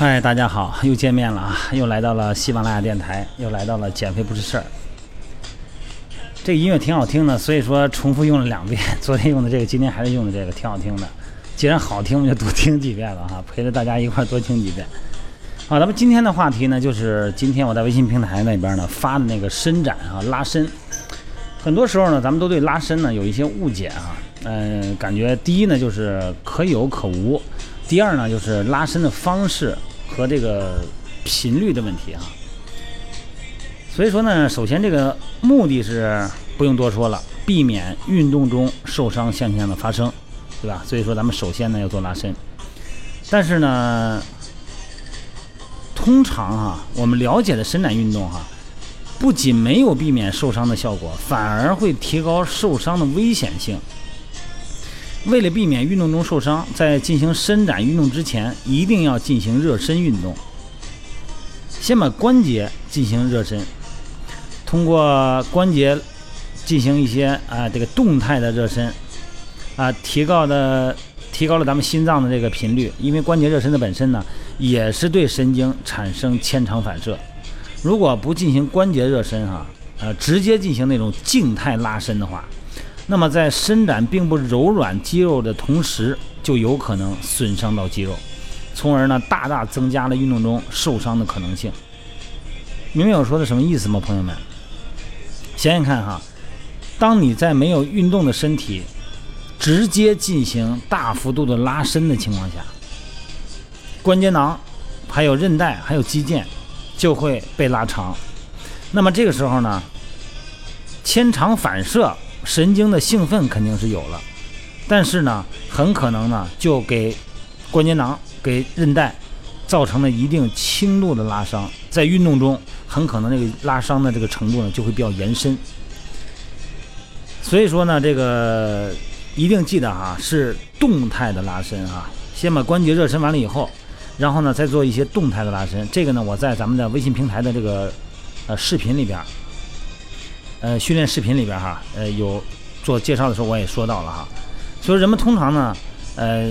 嗨，大家好，又见面了啊！又来到了喜马拉雅电台，又来到了减肥不是事儿。这个音乐挺好听的，所以说重复用了两遍。昨天用的这个，今天还是用的这个，挺好听的。既然好听，我们就多听几遍了哈，陪着大家一块儿多听几遍。好，咱们今天的话题呢，就是今天我在微信平台那边呢发的那个伸展啊，拉伸。很多时候呢，咱们都对拉伸呢有一些误解啊。嗯，感觉第一呢就是可有可无，第二呢就是拉伸的方式和这个频率的问题啊。所以说呢，首先这个目的是不用多说了，避免运动中受伤现象的发生，对吧？所以说咱们首先呢要做拉伸，但是呢，通常哈，我们了解的伸展运动哈，不仅没有避免受伤的效果，反而会提高受伤的危险性。为了避免运动中受伤，在进行伸展运动之前，一定要进行热身运动。先把关节进行热身，通过关节进行一些啊这个动态的热身，啊提高的提高了咱们心脏的这个频率，因为关节热身的本身呢，也是对神经产生牵肠反射。如果不进行关节热身哈，呃直接进行那种静态拉伸的话。那么在伸展并不柔软肌肉的同时，就有可能损伤到肌肉，从而呢大大增加了运动中受伤的可能性。明白我说的什么意思吗，朋友们？想想看哈，当你在没有运动的身体直接进行大幅度的拉伸的情况下，关节囊、还有韧带、还有肌腱就会被拉长。那么这个时候呢，牵长反射。神经的兴奋肯定是有了，但是呢，很可能呢就给关节囊、给韧带造成了一定轻度的拉伤，在运动中很可能这个拉伤的这个程度呢就会比较延伸。所以说呢，这个一定记得哈，是动态的拉伸啊，先把关节热身完了以后，然后呢再做一些动态的拉伸。这个呢，我在咱们的微信平台的这个呃视频里边。呃，训练视频里边哈，呃，有做介绍的时候我也说到了哈，所以人们通常呢，呃，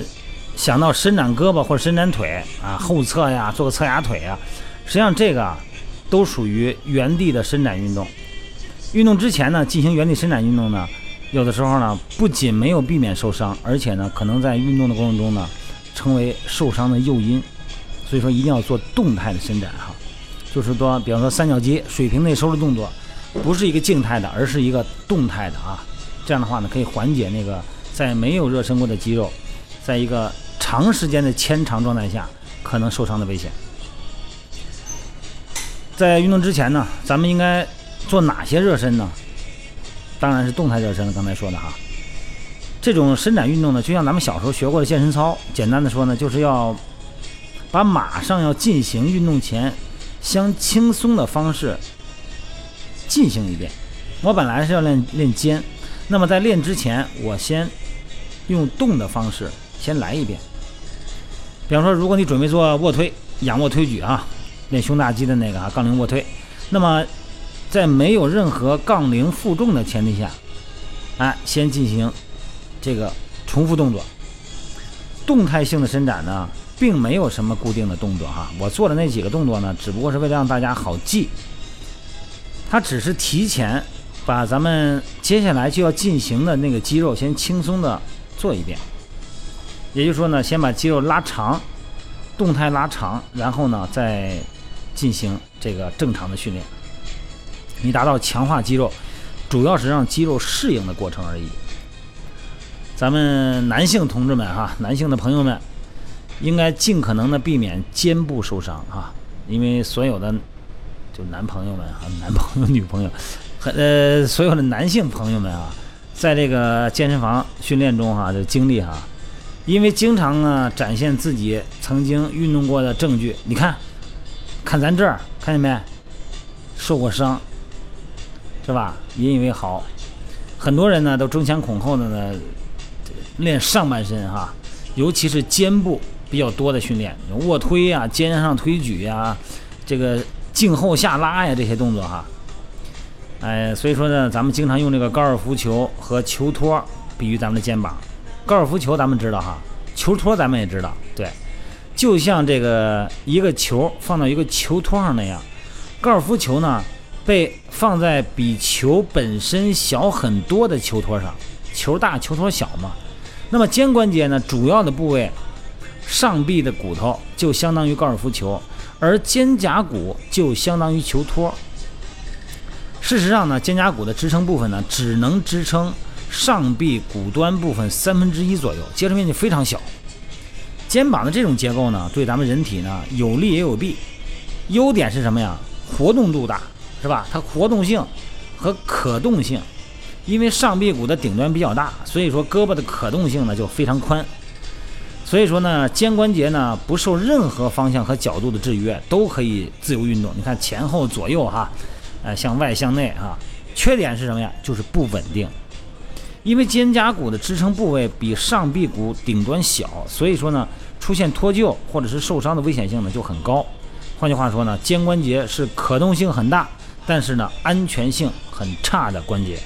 想到伸展胳膊或者伸展腿啊，后侧呀，做个侧压腿啊，实际上这个都属于原地的伸展运动。运动之前呢，进行原地伸展运动呢，有的时候呢，不仅没有避免受伤，而且呢，可能在运动的过程中呢，成为受伤的诱因。所以说一定要做动态的伸展哈，就是说，比方说三角肌水平内收的动作。不是一个静态的，而是一个动态的啊。这样的话呢，可以缓解那个在没有热身过的肌肉，在一个长时间的牵长状态下可能受伤的危险。在运动之前呢，咱们应该做哪些热身呢？当然是动态热身了。刚才说的哈，这种伸展运动呢，就像咱们小时候学过的健身操。简单的说呢，就是要把马上要进行运动前相轻松的方式。进行一遍。我本来是要练练肩，那么在练之前，我先用动的方式先来一遍。比方说，如果你准备做卧推、仰卧推举啊，练胸大肌的那个啊，杠铃卧推，那么在没有任何杠铃负重的前提下，哎，先进行这个重复动作。动态性的伸展呢，并没有什么固定的动作哈，我做的那几个动作呢，只不过是为了让大家好记。它只是提前把咱们接下来就要进行的那个肌肉先轻松的做一遍，也就是说呢，先把肌肉拉长，动态拉长，然后呢再进行这个正常的训练。你达到强化肌肉，主要是让肌肉适应的过程而已。咱们男性同志们哈，男性的朋友们，应该尽可能的避免肩部受伤啊，因为所有的。就男朋友们啊，男朋友、女朋友，和呃所有的男性朋友们啊，在这个健身房训练中哈，这经历哈，因为经常呢展现自己曾经运动过的证据。你看，看咱这儿，看见没？受过伤，是吧？引以为豪。很多人呢都争先恐后的呢练上半身哈，尤其是肩部比较多的训练，卧推呀、肩上推举呀，这个。颈后下拉呀，这些动作哈，哎，所以说呢，咱们经常用这个高尔夫球和球托比喻咱们的肩膀。高尔夫球咱们知道哈，球托咱们也知道，对，就像这个一个球放到一个球托上那样，高尔夫球呢被放在比球本身小很多的球托上，球大球托小嘛。那么肩关节呢，主要的部位上臂的骨头就相当于高尔夫球，而肩胛骨就相当于球托。事实上呢，肩胛骨的支撑部分呢，只能支撑上臂骨端部分三分之一左右，接触面积非常小。肩膀的这种结构呢，对咱们人体呢有利也有弊。优点是什么呀？活动度大，是吧？它活动性和可动性，因为上臂骨的顶端比较大，所以说胳膊的可动性呢就非常宽。所以说呢，肩关节呢不受任何方向和角度的制约，都可以自由运动。你看前后左右哈，呃向外向内哈。缺点是什么呀？就是不稳定。因为肩胛骨的支撑部位比上臂骨顶端小，所以说呢，出现脱臼或者是受伤的危险性呢就很高。换句话说呢，肩关节是可动性很大，但是呢安全性很差的关节。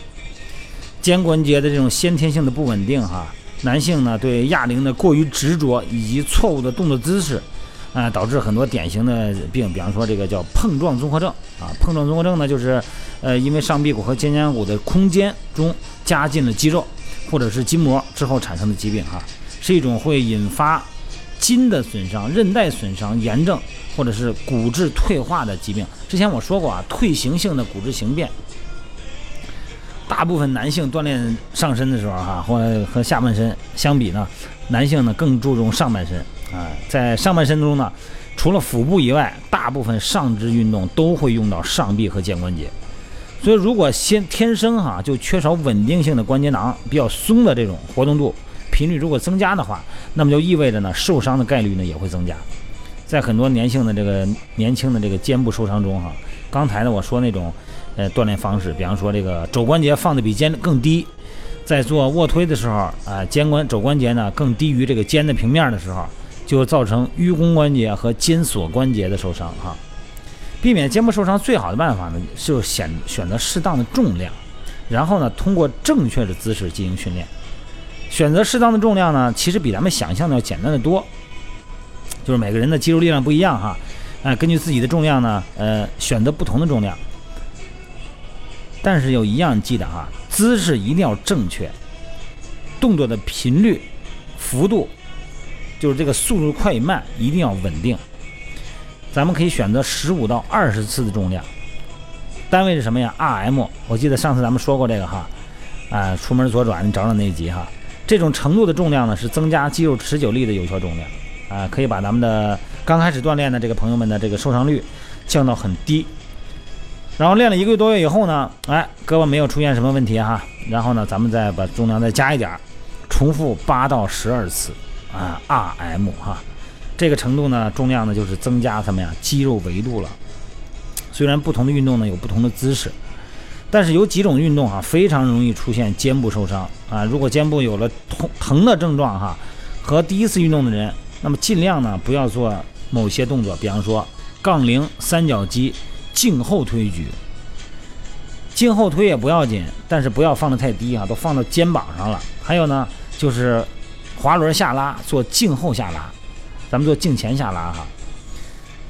肩关节的这种先天性的不稳定哈，男性呢对哑铃的过于执着以及错误的动作姿势，啊，导致很多典型的病，比方说这个叫碰撞综合症啊。碰撞综合症呢就是。呃，因为上臂骨和肩胛骨的空间中加进了肌肉或者是筋膜之后产生的疾病，哈，是一种会引发筋的损伤、韧带损伤、炎症或者是骨质退化的疾病。之前我说过啊，退行性的骨质形变，大部分男性锻炼上身的时候，哈，或和下半身相比呢，男性呢更注重上半身啊，在上半身中呢，除了腹部以外，大部分上肢运动都会用到上臂和肩关节。所以，如果先天生哈就缺少稳定性的关节囊，比较松的这种活动度频率如果增加的话，那么就意味着呢受伤的概率呢也会增加。在很多年轻的这个年轻的这个肩部受伤中哈，刚才呢我说那种呃锻炼方式，比方说这个肘关节放的比肩更低，在做卧推的时候啊，肩关肘关节呢更低于这个肩的平面的时候，就造成盂肱关节和肩锁关节的受伤哈。避免肩部受伤最好的办法呢，就是选选择适当的重量，然后呢，通过正确的姿势进行训练。选择适当的重量呢，其实比咱们想象的要简单的多。就是每个人的肌肉力量不一样哈，啊，根据自己的重量呢，呃，选择不同的重量。但是有一样记得哈，姿势一定要正确，动作的频率、幅度，就是这个速度快与慢一定要稳定。咱们可以选择十五到二十次的重量，单位是什么呀？RM。我记得上次咱们说过这个哈，啊，出门左转，你找找那一集哈。这种程度的重量呢，是增加肌肉持久力的有效重量，啊，可以把咱们的刚开始锻炼的这个朋友们的这个受伤率降到很低。然后练了一个多月以后呢，哎，胳膊没有出现什么问题哈，然后呢，咱们再把重量再加一点，重复八到十二次，啊，RM 哈。这个程度呢，重量呢就是增加什么呀？肌肉维度了。虽然不同的运动呢有不同的姿势，但是有几种运动啊非常容易出现肩部受伤啊。如果肩部有了痛疼的症状哈，和第一次运动的人，那么尽量呢不要做某些动作，比方说杠铃、三角肌、颈后推举。颈后推也不要紧，但是不要放得太低啊，都放到肩膀上了。还有呢，就是滑轮下拉，做颈后下拉。咱们做颈前下拉哈。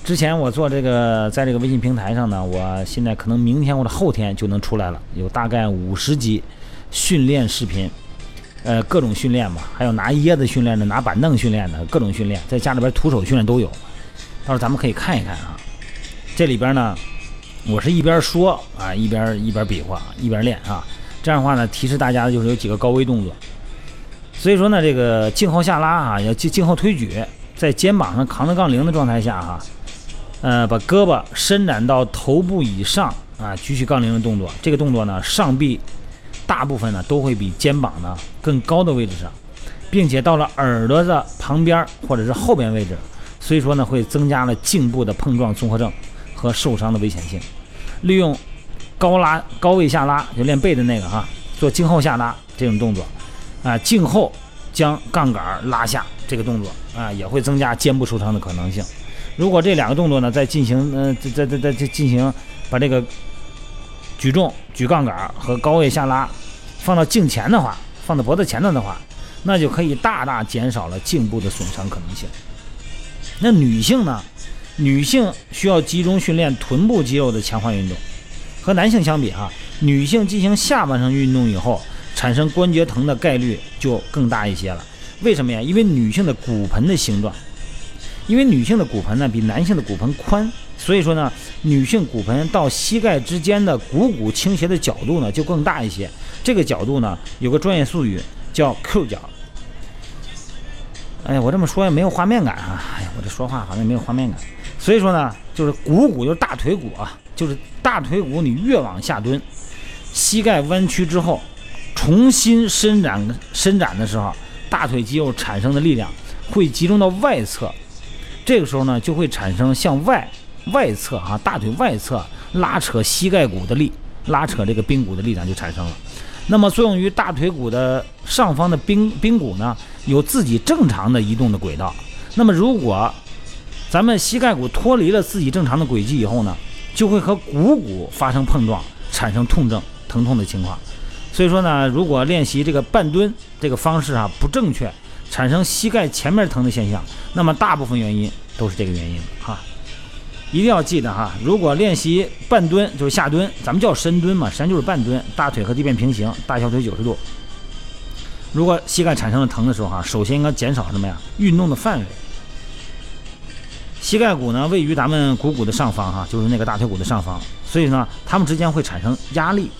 之前我做这个，在这个微信平台上呢，我现在可能明天或者后天就能出来了，有大概五十集训练视频，呃，各种训练嘛，还有拿椰子训练的，拿板凳训练的，各种训练，在家里边徒手训练都有，到时候咱们可以看一看啊。这里边呢，我是一边说啊，一边一边比划，一边练啊。这样的话呢，提示大家的就是有几个高危动作。所以说呢，这个颈后下拉啊，要颈颈后推举。在肩膀上扛着杠铃的状态下，哈，呃，把胳膊伸展到头部以上啊，举起杠铃的动作。这个动作呢，上臂大部分呢都会比肩膀呢更高的位置上，并且到了耳朵的旁边或者是后边位置，所以说呢会增加了颈部的碰撞综合症和受伤的危险性。利用高拉高位下拉，就练背的那个哈，做颈后下拉这种动作啊，颈后将杠杆拉下。这个动作啊，也会增加肩部受伤的可能性。如果这两个动作呢，在进行，呃，在在在在进行把这个举重、举杠杆和高位下拉放到颈前的话，放到脖子前头的话，那就可以大大减少了颈部的损伤可能性。那女性呢？女性需要集中训练臀部肌肉的强化运动，和男性相比啊，女性进行下半身运动以后，产生关节疼的概率就更大一些了。为什么呀？因为女性的骨盆的形状，因为女性的骨盆呢比男性的骨盆宽，所以说呢，女性骨盆到膝盖之间的股骨倾斜的角度呢就更大一些。这个角度呢有个专业术语叫 Q 角。哎呀，我这么说也没有画面感啊！哎呀，我这说话好像没有画面感。所以说呢，就是股骨就是大腿骨啊，就是大腿骨，你越往下蹲，膝盖弯曲之后，重新伸展伸展的时候，大腿肌肉产生的力量会集中到外侧，这个时候呢，就会产生向外外侧啊，大腿外侧拉扯膝盖骨的力，拉扯这个髌骨的力量就产生了。那么作用于大腿骨的上方的髌髌骨呢，有自己正常的移动的轨道。那么如果咱们膝盖骨脱离了自己正常的轨迹以后呢，就会和股骨发生碰撞，产生痛症、疼痛的情况。所以说呢，如果练习这个半蹲这个方式啊不正确，产生膝盖前面疼的现象，那么大部分原因都是这个原因哈。一定要记得哈，如果练习半蹲就是下蹲，咱们叫深蹲嘛，实际上就是半蹲，大腿和地面平行，大小腿九十度。如果膝盖产生了疼的时候哈，首先应该减少什么呀？运动的范围。膝盖骨呢，位于咱们股骨的上方，哈，就是那个大腿骨的上方，所以呢，它们之间会产生压力，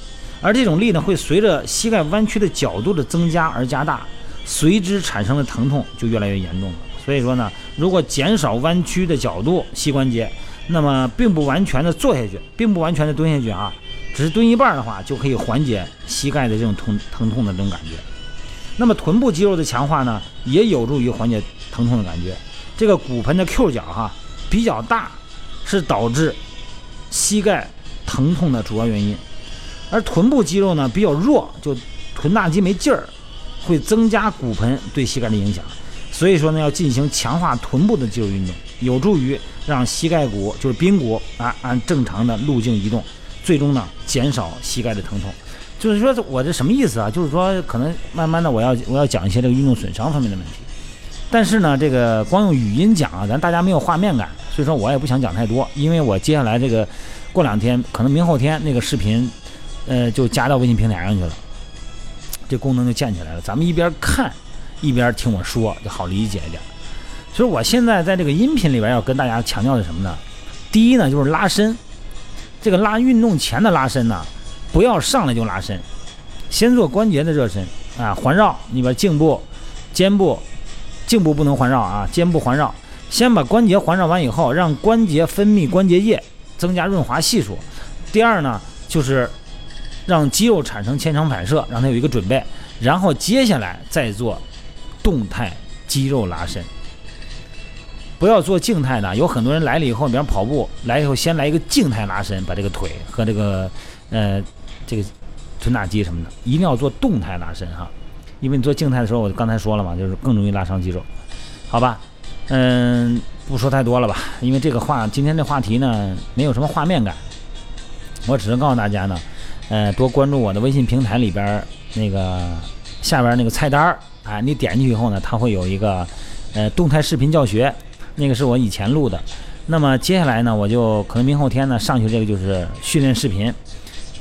而这种力呢，会随着膝盖弯曲的角度的增加而加大，随之产生的疼痛就越来越严重了。所以说呢，如果减少弯曲的角度，膝关节，那么并不完全的坐下去，并不完全的蹲下去啊，只是蹲一半的话，就可以缓解膝盖的这种痛疼痛的这种感觉。那么臀部肌肉的强化呢，也有助于缓解疼痛的感觉。这个骨盆的 Q 角哈比较大，是导致膝盖疼痛的主要原因。而臀部肌肉呢比较弱，就臀大肌没劲儿，会增加骨盆对膝盖的影响。所以说呢，要进行强化臀部的肌肉运动，有助于让膝盖骨就是髌骨啊按正常的路径移动，最终呢减少膝盖的疼痛。就是说我这什么意思啊？就是说可能慢慢的我要我要讲一些这个运动损伤方面的问题。但是呢，这个光用语音讲啊，咱大家没有画面感，所以说我也不想讲太多，因为我接下来这个过两天，可能明后天那个视频，呃，就加到微信平台上去了，这功能就建起来了，咱们一边看一边听我说就好理解一点。所以我现在在这个音频里边要跟大家强调的什么呢？第一呢，就是拉伸，这个拉运动前的拉伸呢，不要上来就拉伸，先做关节的热身啊，环绕里边颈部、肩部。颈部不能环绕啊，肩部环绕。先把关节环绕完以后，让关节分泌关节液，增加润滑系数。第二呢，就是让肌肉产生牵肠反射，让它有一个准备。然后接下来再做动态肌肉拉伸，不要做静态的。有很多人来了以后，比方跑步来以后，先来一个静态拉伸，把这个腿和这个呃这个臀大肌什么的，一定要做动态拉伸哈。因为你做静态的时候，我刚才说了嘛，就是更容易拉伤肌肉，好吧？嗯，不说太多了吧，因为这个话今天这话题呢，没有什么画面感，我只是告诉大家呢，呃，多关注我的微信平台里边那个下边那个菜单儿，啊，你点进去以后呢，它会有一个呃动态视频教学，那个是我以前录的，那么接下来呢，我就可能明后天呢上去这个就是训练视频，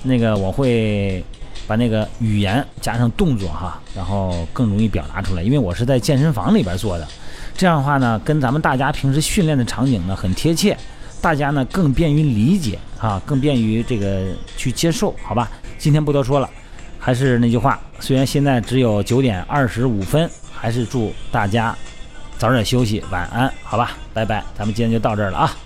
那个我会。把那个语言加上动作哈，然后更容易表达出来。因为我是在健身房里边做的，这样的话呢，跟咱们大家平时训练的场景呢很贴切，大家呢更便于理解啊，更便于这个去接受，好吧？今天不多说了，还是那句话，虽然现在只有九点二十五分，还是祝大家早点休息，晚安，好吧？拜拜，咱们今天就到这儿了啊。